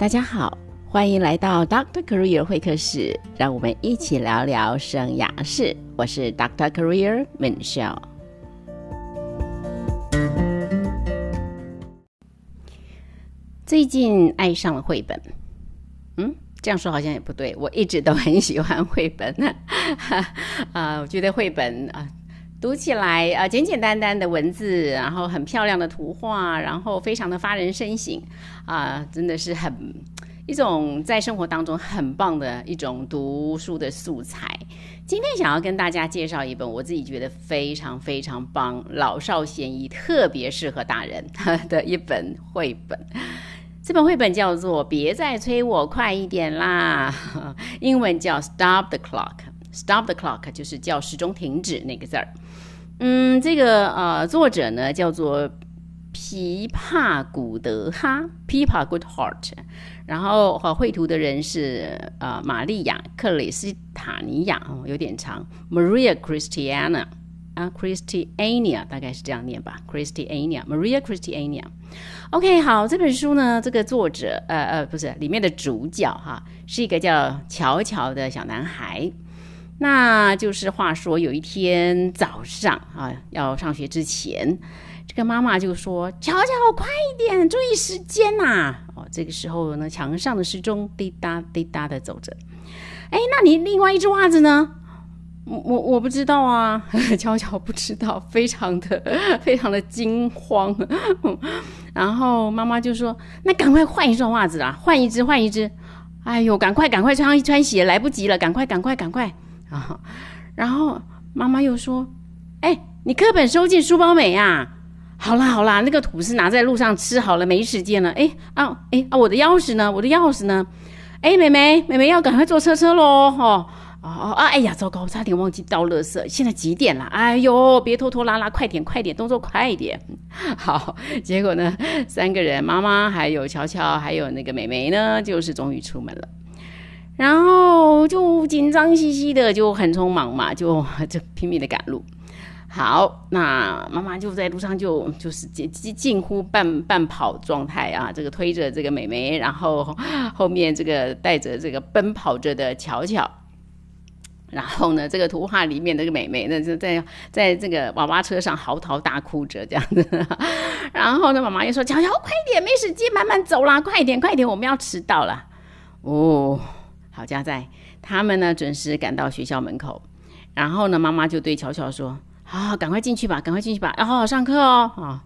大家好，欢迎来到 Doctor Career 会客室，让我们一起聊聊生涯事。我是 Doctor Career Michelle。最近爱上了绘本，嗯，这样说好像也不对，我一直都很喜欢绘本。啊，我觉得绘本啊。读起来啊，简简单单的文字，然后很漂亮的图画，然后非常的发人深省，啊，真的是很一种在生活当中很棒的一种读书的素材。今天想要跟大家介绍一本我自己觉得非常非常棒、老少咸宜、特别适合大人 的一本绘本。这本绘本叫做《别再催我快一点啦》，英文叫 Stop the Clock。Stop the clock 就是叫时钟停止那个字儿。嗯，这个呃，作者呢叫做皮帕古德哈 （Pipa Goodheart），然后和绘图的人是呃玛利亚克里斯塔尼亚哦，有点长，Maria Christiana 啊，Christiania 大概是这样念吧，Christiania，Maria Christiania。OK，好，这本书呢，这个作者呃呃不是里面的主角哈，是一个叫乔乔的小男孩。那就是话说，有一天早上啊，要上学之前，这个妈妈就说：“乔乔，快一点，注意时间呐！”哦，这个时候呢，墙上的时钟滴答滴答的走着。哎，那你另外一只袜子呢？我我不知道啊，乔乔不知道，非常的 非常的惊慌。然后妈妈就说：“那赶快换一双袜子啦，换一只，换一只。哎呦，赶快赶快穿上穿鞋，来不及了，赶快赶快赶快。”啊，然后妈妈又说：“哎，你课本收进书包没呀？好啦好啦，那个吐司拿在路上吃好了，没时间了。哎啊哎啊，我的钥匙呢？我的钥匙呢？哎，妹妹妹妹要赶快坐车车喽！哦哦啊！哎呀，糟糕，差点忘记倒垃圾。现在几点了？哎呦，别拖拖拉拉，快点快点，动作快一点。好，结果呢，三个人，妈妈还有乔乔，还有那个妹妹呢，就是终于出门了。”然后就紧张兮兮的，就很匆忙嘛，就就拼命的赶路。好，那妈妈就在路上就就是近近乎半半跑状态啊，这个推着这个美眉，然后 后面这个带着这个奔跑着的巧巧。然后呢，这个图画里面那个美眉呢，就在在这个娃娃车上嚎啕大哭着这样子。然后呢，妈妈又说：“巧巧，快点，没时间，慢慢走啦，快点，快点，我们要迟到了。”哦。好家在，他们呢准时赶到学校门口，然后呢，妈妈就对乔乔说：“好，赶快进去吧，赶快进去吧，要好好上课哦。”啊，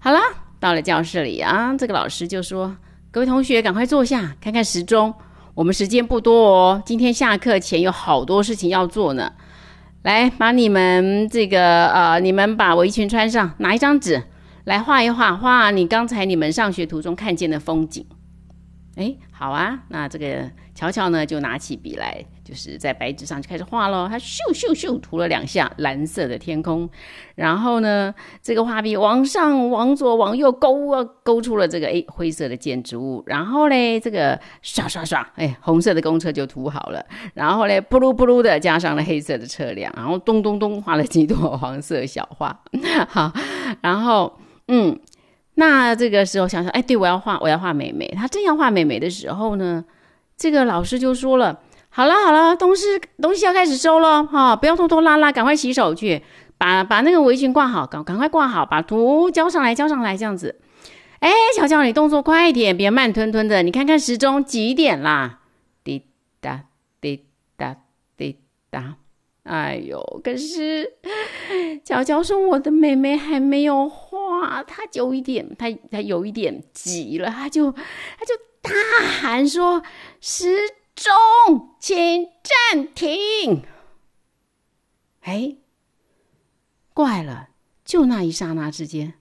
好了，到了教室里啊，这个老师就说：“各位同学，赶快坐下，看看时钟，我们时间不多哦，今天下课前有好多事情要做呢。来，把你们这个呃，你们把围裙穿上，拿一张纸来画一画，画你刚才你们上学途中看见的风景。”哎，好啊，那这个乔乔呢，就拿起笔来，就是在白纸上就开始画喽。他咻咻咻涂了两下蓝色的天空，然后呢，这个画笔往上、往左、往右勾啊，勾出了这个哎灰色的建筑物。然后嘞，这个刷刷刷，哎，红色的公车就涂好了。然后嘞，噗噜噗噜的加上了黑色的车辆，然后咚咚咚画了几朵黄色小花。好，然后嗯。那这个时候想想，哎，对我要画，我要画美美。他正要画美美的时候呢，这个老师就说了：“好了好了，东西东西要开始收了哈，不要拖拖拉拉，赶快洗手去，把把那个围裙挂好，赶赶快挂好，把图交上来，交上来，这样子。哎，乔乔，你动作快一点，别慢吞吞的。你看看时钟几点啦？滴答滴答滴答。哎呦，可是乔乔说我的妹妹还没有。”哇，他就一点，他他有一点急了，他就他就大喊说：“时钟，请暂停！”哎，怪了，就那一刹那之间，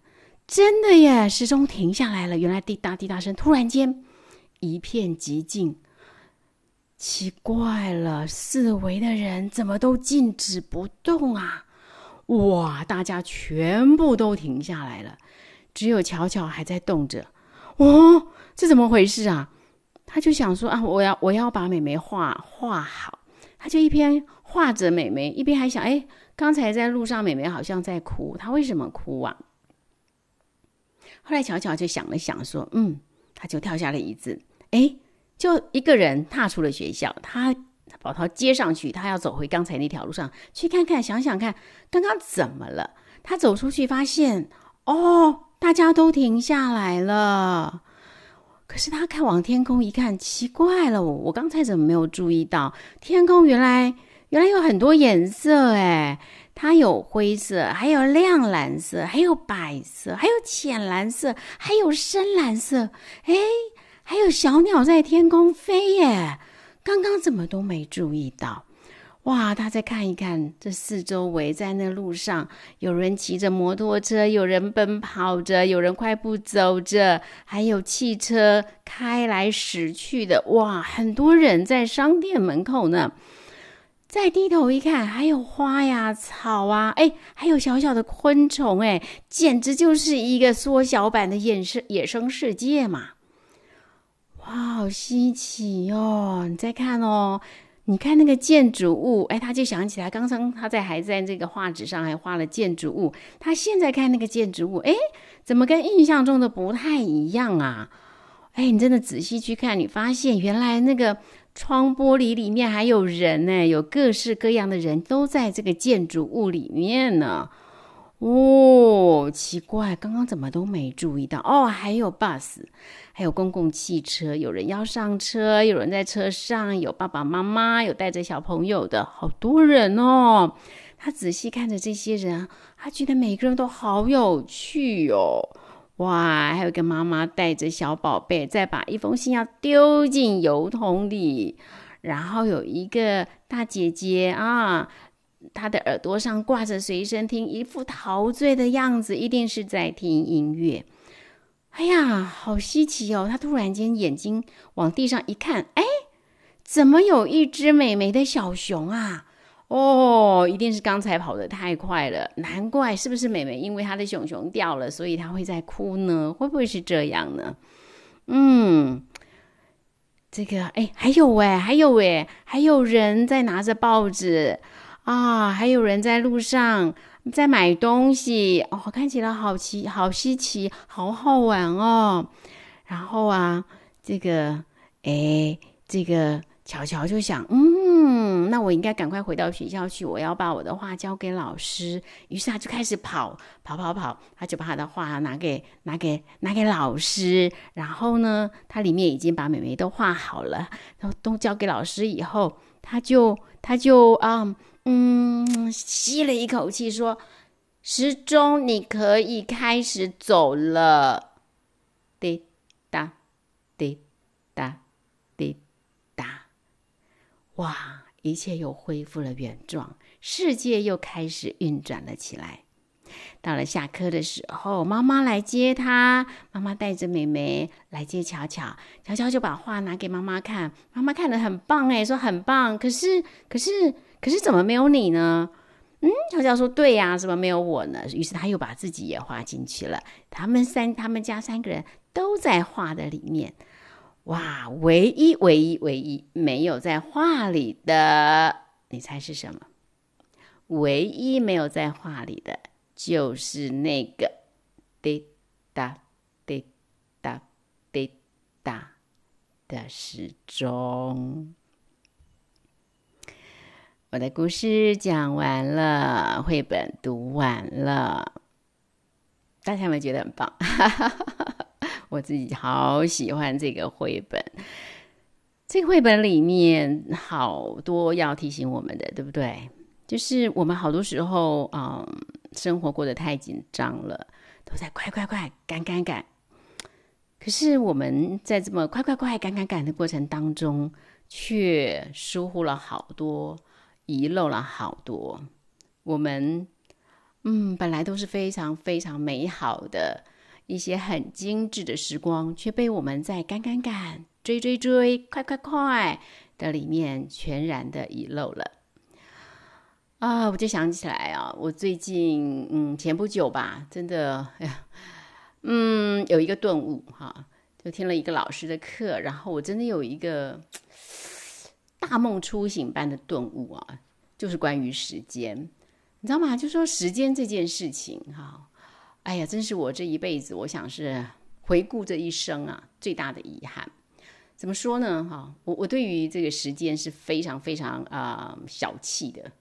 真的耶，时钟停下来了。原来滴答滴答声，突然间一片寂静。奇怪了，四围的人怎么都静止不动啊？哇！大家全部都停下来了，只有巧巧还在动着。哦，这怎么回事啊？他就想说啊，我要我要把美眉画画好。他就一边画着美眉，一边还想，哎，刚才在路上美眉好像在哭，她为什么哭啊？后来巧巧就想了想，说，嗯，他就跳下了椅子，哎，就一个人踏出了学校，他宝涛接上去，他要走回刚才那条路上去看看，想想看刚刚怎么了。他走出去，发现哦，大家都停下来了。可是他看往天空一看，奇怪了，我刚才怎么没有注意到？天空原来原来有很多颜色，哎，它有灰色，还有亮蓝色，还有白色，还有浅蓝色，还有深蓝色，哎，还有小鸟在天空飞耶！刚刚怎么都没注意到？哇！他再看一看这四周围，在那路上，有人骑着摩托车，有人奔跑着，有人快步走着，还有汽车开来驶去的。哇！很多人在商店门口呢。再低头一看，还有花呀、草啊，哎，还有小小的昆虫，哎，简直就是一个缩小版的野生野生世界嘛！哇，好稀奇哦！你再看哦。你看那个建筑物，哎，他就想起来，刚刚他在还在这个画纸上还画了建筑物，他现在看那个建筑物，哎，怎么跟印象中的不太一样啊？哎，你真的仔细去看，你发现原来那个窗玻璃里面还有人呢，有各式各样的人都在这个建筑物里面呢。哦，奇怪，刚刚怎么都没注意到哦？还有 bus，还有公共汽车，有人要上车，有人在车上，有爸爸妈妈，有带着小朋友的好多人哦。他仔细看着这些人，他觉得每个人都好有趣哦。哇，还有一个妈妈带着小宝贝，再把一封信要丢进邮筒里，然后有一个大姐姐啊。他的耳朵上挂着随身听，一副陶醉的样子，一定是在听音乐。哎呀，好稀奇哦！他突然间眼睛往地上一看，哎，怎么有一只美美的小熊啊？哦，一定是刚才跑得太快了，难怪！是不是美美因为她的熊熊掉了，所以她会在哭呢？会不会是这样呢？嗯，这个哎，还有哎，还有哎，还有人在拿着报纸。啊，还有人在路上在买东西哦，看起来好奇、好稀奇、好好玩哦。然后啊，这个，哎，这个乔乔就想，嗯，那我应该赶快回到学校去，我要把我的画交给老师。于是他就开始跑，跑，跑，跑，他就把他的画拿给、拿给、拿给老师。然后呢，他里面已经把美眉都画好了，然后都交给老师以后，他就，他就啊。嗯，吸了一口气，说：“时钟，你可以开始走了。”滴答，滴答，滴答。哇，一切又恢复了原状，世界又开始运转了起来。到了下课的时候，妈妈来接他。妈妈带着妹妹来接巧巧，巧巧就把画拿给妈妈看。妈妈看的很棒，哎，说很棒。可是，可是。可是怎么没有你呢？嗯，乔乔说：“对呀，怎么没有我呢？”于是他又把自己也画进去了。他们三，他们家三个人都在画的里面。哇，唯一、唯一、唯一没有在画里的，你猜是什么？唯一没有在画里的就是那个滴答滴答滴答的时钟。我的故事讲完了，绘本读完了，大家有没有觉得很棒？我自己好喜欢这个绘本。这个绘本里面好多要提醒我们的，对不对？就是我们好多时候，嗯，生活过得太紧张了，都在快快快、赶赶赶。可是我们在这么快快快、赶赶赶的过程当中，却疏忽了好多。遗漏了好多，我们嗯，本来都是非常非常美好的一些很精致的时光，却被我们在赶赶赶、追追追、快快快的里面全然的遗漏了。啊，我就想起来啊，我最近嗯，前不久吧，真的哎呀，嗯，有一个顿悟哈，就听了一个老师的课，然后我真的有一个。大梦初醒般的顿悟啊，就是关于时间，你知道吗？就说时间这件事情，哈，哎呀，真是我这一辈子，我想是回顾这一生啊最大的遗憾。怎么说呢？哈，我我对于这个时间是非常非常啊小气的，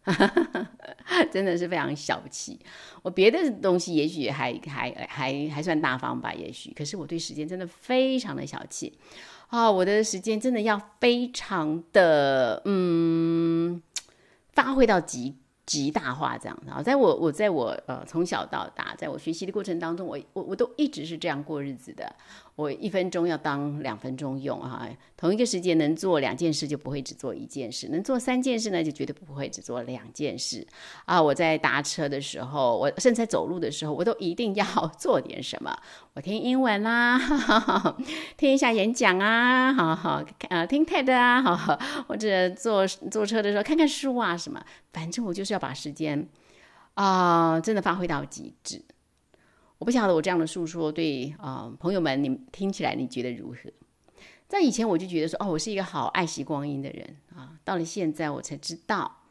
真的是非常小气。我别的东西也许还还还还算大方吧，也许，可是我对时间真的非常的小气啊！我的时间真的要非常的嗯发挥到极。极大化这样，然后在我我在我呃从小到大，在我学习的过程当中，我我我都一直是这样过日子的。我一分钟要当两分钟用哈，同一个时间能做两件事就不会只做一件事，能做三件事呢就绝对不会只做两件事啊！我在搭车的时候，我甚至在走路的时候，我都一定要做点什么。我听英文啦，听一下演讲啊，好好呃听 TED 啊，好 或者坐坐车的时候看看书啊什么，反正我就是要把时间啊真的发挥到极致。我不晓得我这样的诉说对啊朋友们，你听起来你觉得如何？在以前我就觉得说，哦，我是一个好爱惜光阴的人啊。到了现在，我才知道，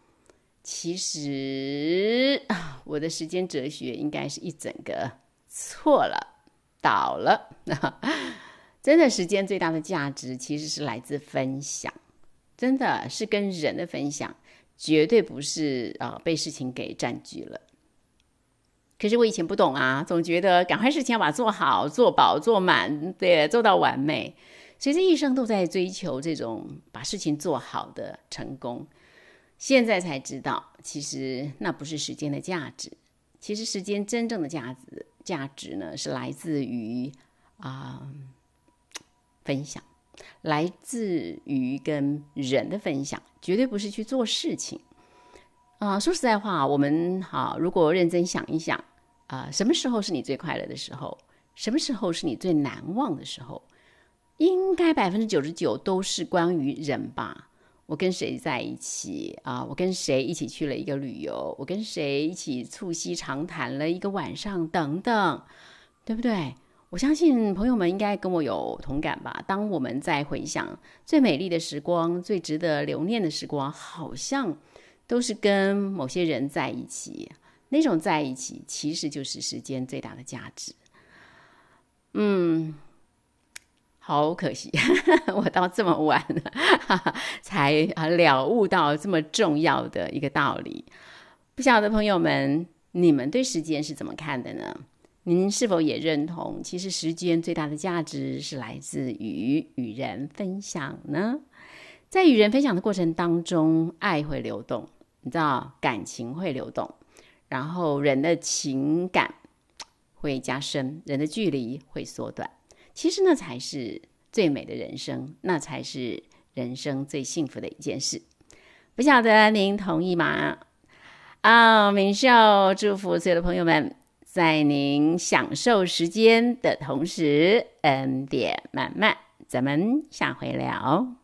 其实啊，我的时间哲学应该是一整个错了，倒了。真的，时间最大的价值其实是来自分享，真的是跟人的分享，绝对不是啊被事情给占据了。可是我以前不懂啊，总觉得赶快事情要把它做好、做饱、做满，对，做到完美。所以这一生都在追求这种把事情做好的成功。现在才知道，其实那不是时间的价值。其实时间真正的价值，价值呢是来自于啊分享，来自于跟人的分享，绝对不是去做事情。啊，说实在话，我们好，如果认真想一想。啊，什么时候是你最快乐的时候？什么时候是你最难忘的时候？应该百分之九十九都是关于人吧。我跟谁在一起啊？我跟谁一起去了一个旅游？我跟谁一起促膝长谈了一个晚上？等等，对不对？我相信朋友们应该跟我有同感吧。当我们在回想最美丽的时光、最值得留念的时光，好像都是跟某些人在一起。那种在一起，其实就是时间最大的价值。嗯，好可惜，我到这么晚了才啊了悟到这么重要的一个道理。不晓得朋友们，你们对时间是怎么看的呢？您是否也认同，其实时间最大的价值是来自于与人分享呢？在与人分享的过程当中，爱会流动，你知道，感情会流动。然后人的情感会加深，人的距离会缩短。其实那才是最美的人生，那才是人生最幸福的一件事。不晓得您同意吗？啊，明秀祝福所有的朋友们，在您享受时间的同时，恩典满满。咱们下回聊。